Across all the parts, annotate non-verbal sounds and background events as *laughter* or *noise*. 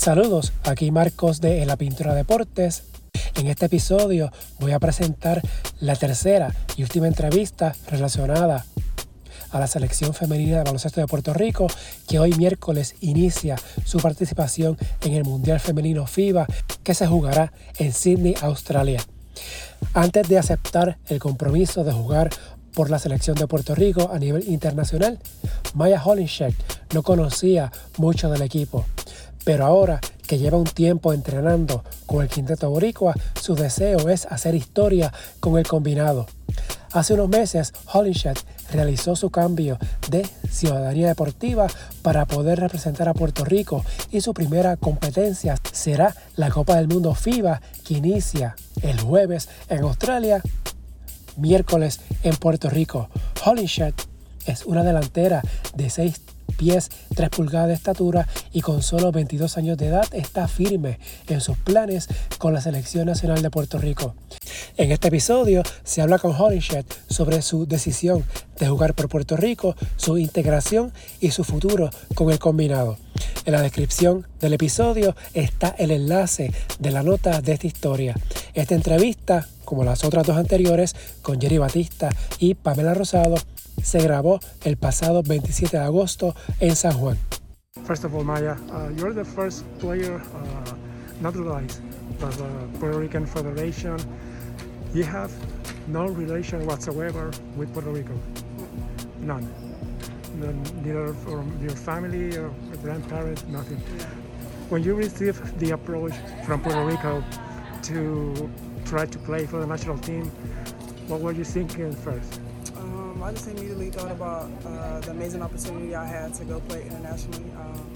Saludos, aquí Marcos de La Pintura Deportes. En este episodio voy a presentar la tercera y última entrevista relacionada a la selección femenina de baloncesto de Puerto Rico, que hoy miércoles inicia su participación en el Mundial Femenino FIBA, que se jugará en Sydney, Australia. Antes de aceptar el compromiso de jugar por la selección de Puerto Rico a nivel internacional, Maya Holinshek no conocía mucho del equipo, pero ahora que lleva un tiempo entrenando con el quinteto boricua, su deseo es hacer historia con el combinado. Hace unos meses, Holinshek realizó su cambio de ciudadanía deportiva para poder representar a Puerto Rico y su primera competencia será la Copa del Mundo FIBA que inicia el jueves en Australia, miércoles en Puerto Rico. Holinshek es una delantera de 6 pies, 3 pulgadas de estatura y con solo 22 años de edad está firme en sus planes con la Selección Nacional de Puerto Rico. En este episodio se habla con Holinshek sobre su decisión de jugar por Puerto Rico, su integración y su futuro con el combinado. En la descripción del episodio está el enlace de la nota de esta historia. Esta entrevista, como las otras dos anteriores, con Jerry Batista y Pamela Rosado, se grabó el pasado 27 de agosto en San Juan. First of all, Maya, uh, you're the first player uh, naturalized by the Puerto Rican Federation. You have no relation whatsoever with Puerto Rico. None. None neither from your family or grandparents, nothing. When you received the approach from Puerto Rico to try to play for the national team, what were you thinking first? Um, I just immediately thought about uh, the amazing opportunity I had to go play internationally. Um,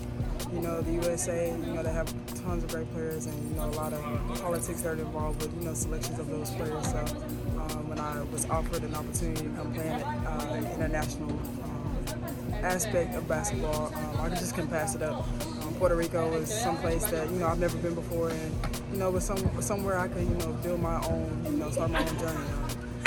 you know, the USA, you know, they have tons of great players and, you know, a lot of politics that are involved with, you know, selections of those players. So um, when I was offered an opportunity to come play in uh, international um, aspect of basketball, um, I just couldn't pass it up. Um, Puerto Rico was someplace that, you know, I've never been before and, you know, was some, somewhere I could, you know, build my own, you know, start my own journey.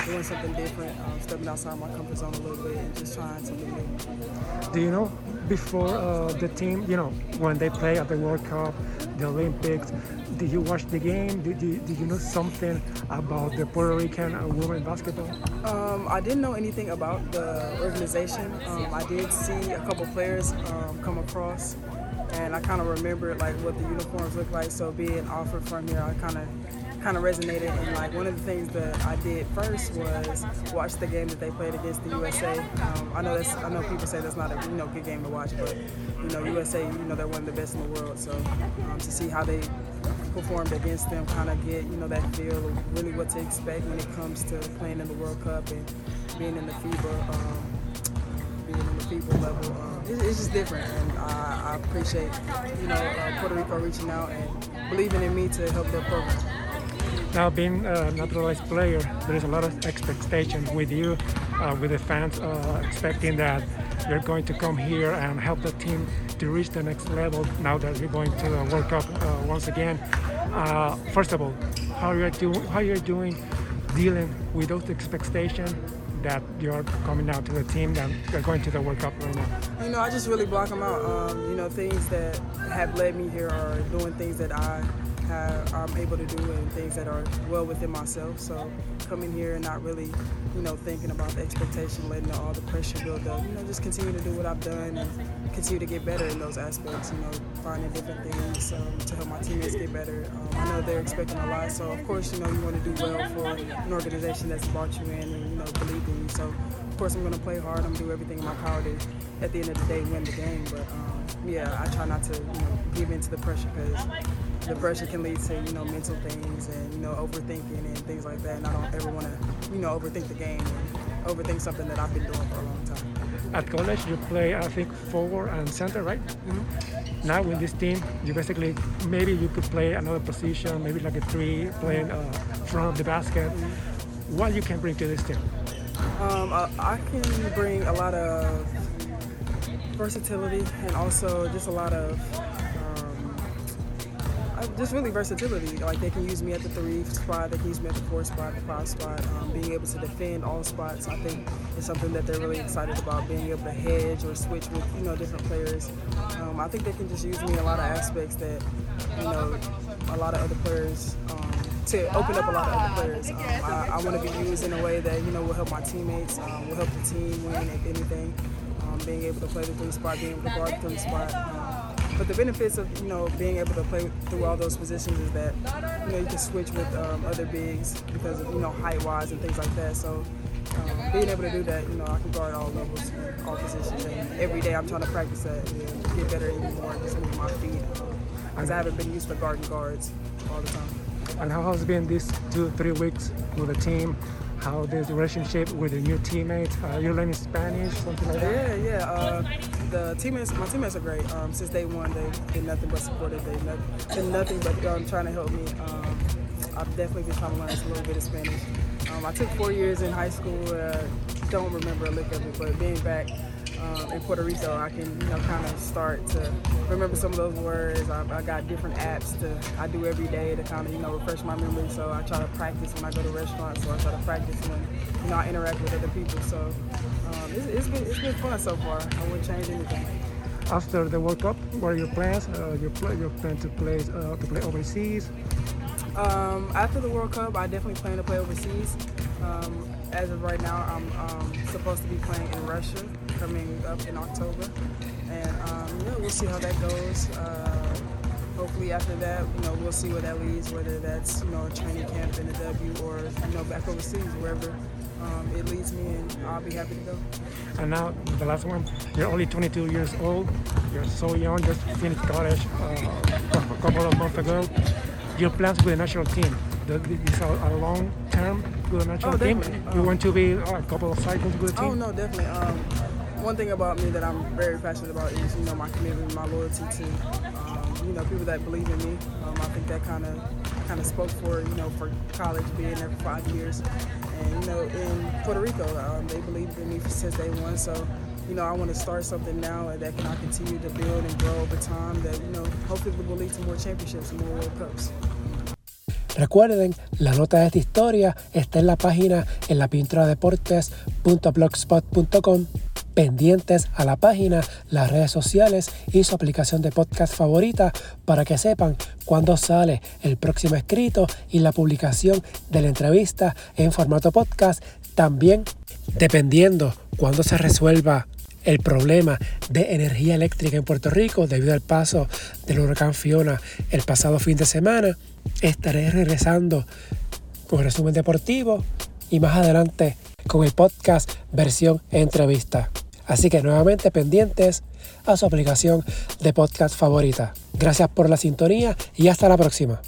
doing something different, um, stepping outside my comfort zone a little bit and just trying something new. Do you know before uh, the team, you know, when they play at the World Cup, the Olympics, did you watch the game? Did you, did you know something about the Puerto Rican uh, women basketball? Um, I didn't know anything about the organization. Um, I did see a couple players um, come across, and I kind of remembered like what the uniforms looked like. So being offered from here, I kind of kind of resonated. And like one of the things that I did first was watch the game that they played against the USA. Um, I know that's I know people say that's not a you know good game to watch, but you know USA, you know they're one of the best in the world. So um, to see how they performed against them, kind of get you know that feel of really what to expect when it comes to playing in the World Cup and being in the FIBA. Um, being in the FIBA level, um, it's, it's, just different, and I, I appreciate you know uh, Puerto Rico reaching out and believing in me to help their program. Now, being a naturalized player, there is a lot of expectation with you, uh, with the fans, uh, expecting that you're going to come here and help the team to reach the next level now that you're going to the World Cup uh, once again. Uh, first of all, how you're you're doing dealing with those expectations that you're coming out to the team and you're going to the World Cup right now? You know, I just really block them out. Um, you know, things that have led me here are doing things that I have, I'm able to do and things that are well within myself. So coming here and not really, you know, thinking about the expectation, letting all the pressure build up. You know, just continue to do what I've done and continue to get better in those aspects. You know, finding different things um, to help my teammates get better. Um, I know they're expecting a lot, so of course, you know, you want to do well for an organization that's brought you in and you know believed in you. So of course, I'm going to play hard. I'm going to do everything in my power to, at the end of the day, win the game. But um, yeah, I try not to, you know, give in to the pressure because the pressure can lead to you know mental things and you know overthinking and things like that. And I don't ever want to you know overthink the game and overthink something that I've been doing for a long time. At college, you play I think forward and center, right? Mm-hmm. Now with this team, you basically maybe you could play another position, maybe like a three, playing uh, front of the basket. Mm-hmm. What you can bring to this team? Um, I, I can bring a lot of versatility and also just a lot of just really versatility. Like they can use me at the three spot, they can use me at the four spot, the five spot. Um, being able to defend all spots, I think, is something that they're really excited about. Being able to hedge or switch with you know different players. Um, I think they can just use me in a lot of aspects that you know a lot of other players. Um, to open up a lot of other players. Um, I, I want to be used in a way that you know will help my teammates, um, will help the team win if anything. Um, being able to play the three spot, being able to guard the three spot. But the benefits of you know being able to play through all those positions is that you know you can switch with um, other bigs because of you know height wise and things like that. So um, being able to do that, you know, I can guard all levels, all positions, and every day I'm trying to practice that and get better even more, just move my feet because I haven't been used to guarding guards all the time. And how has been these two, three weeks with the team? How the relationship with the new teammates? Uh, you're learning Spanish, something like that? Yeah, yeah. Uh, the teammates, my teammates are great. Um, since day one, they've been nothing but supportive. They've been nothing but um, trying to help me. Um, I've definitely been trying to learn a little bit of Spanish. Um, I took four years in high school. Uh, don't remember a lick of it, but being back um, in Puerto Rico, I can you know kind of start to remember some of those words. I, I, got different apps to I do every day to kind of you know refresh my memory. So I try to practice when I go to restaurants. So I try to practice when you know I interact with other people. So um, it's, it's been it's been fun so far. I wouldn't change anything. After the World Cup, what are your plans? Uh, you plan you plan to play uh, to play overseas? Um, after the World Cup, I definitely plan to play overseas. Um, as of right now, I'm um, supposed to be playing in Russia coming up in October, and um, yeah, we'll see how that goes. Uh, hopefully, after that, you know, we'll see where that leads. Whether that's you know a training camp in the W or you know back overseas, wherever um, it leads me, and I'll be happy to go. And now the last one. You're only 22 years old. You're so young. Just finished college uh, *laughs* a couple of months ago. Your plans with the national team. Is a long term the national Oh, team. definitely. You Um, want to be uh, a couple of cycles with the team. Oh no, definitely. Um, one thing about me that I'm very passionate about is you know my commitment, my loyalty to um, you know people that believe in me. Um, I think that kind of kind of spoke for you know for college being there for five years, and you know in Puerto Rico um, they believed in me since day one. So you know I want to start something now that can I continue to build and grow over time. That you know hopefully will lead to more championships and more World Cups. Recuerden, la nota de esta historia está en la página en lapintradeportes.blogspot.com. Pendientes a la página, las redes sociales y su aplicación de podcast favorita para que sepan cuándo sale el próximo escrito y la publicación de la entrevista en formato podcast. También, dependiendo cuándo se resuelva el problema de energía eléctrica en Puerto Rico debido al paso del huracán Fiona el pasado fin de semana. Estaré regresando con resumen deportivo y más adelante con el podcast versión entrevista. Así que nuevamente pendientes a su aplicación de podcast favorita. Gracias por la sintonía y hasta la próxima.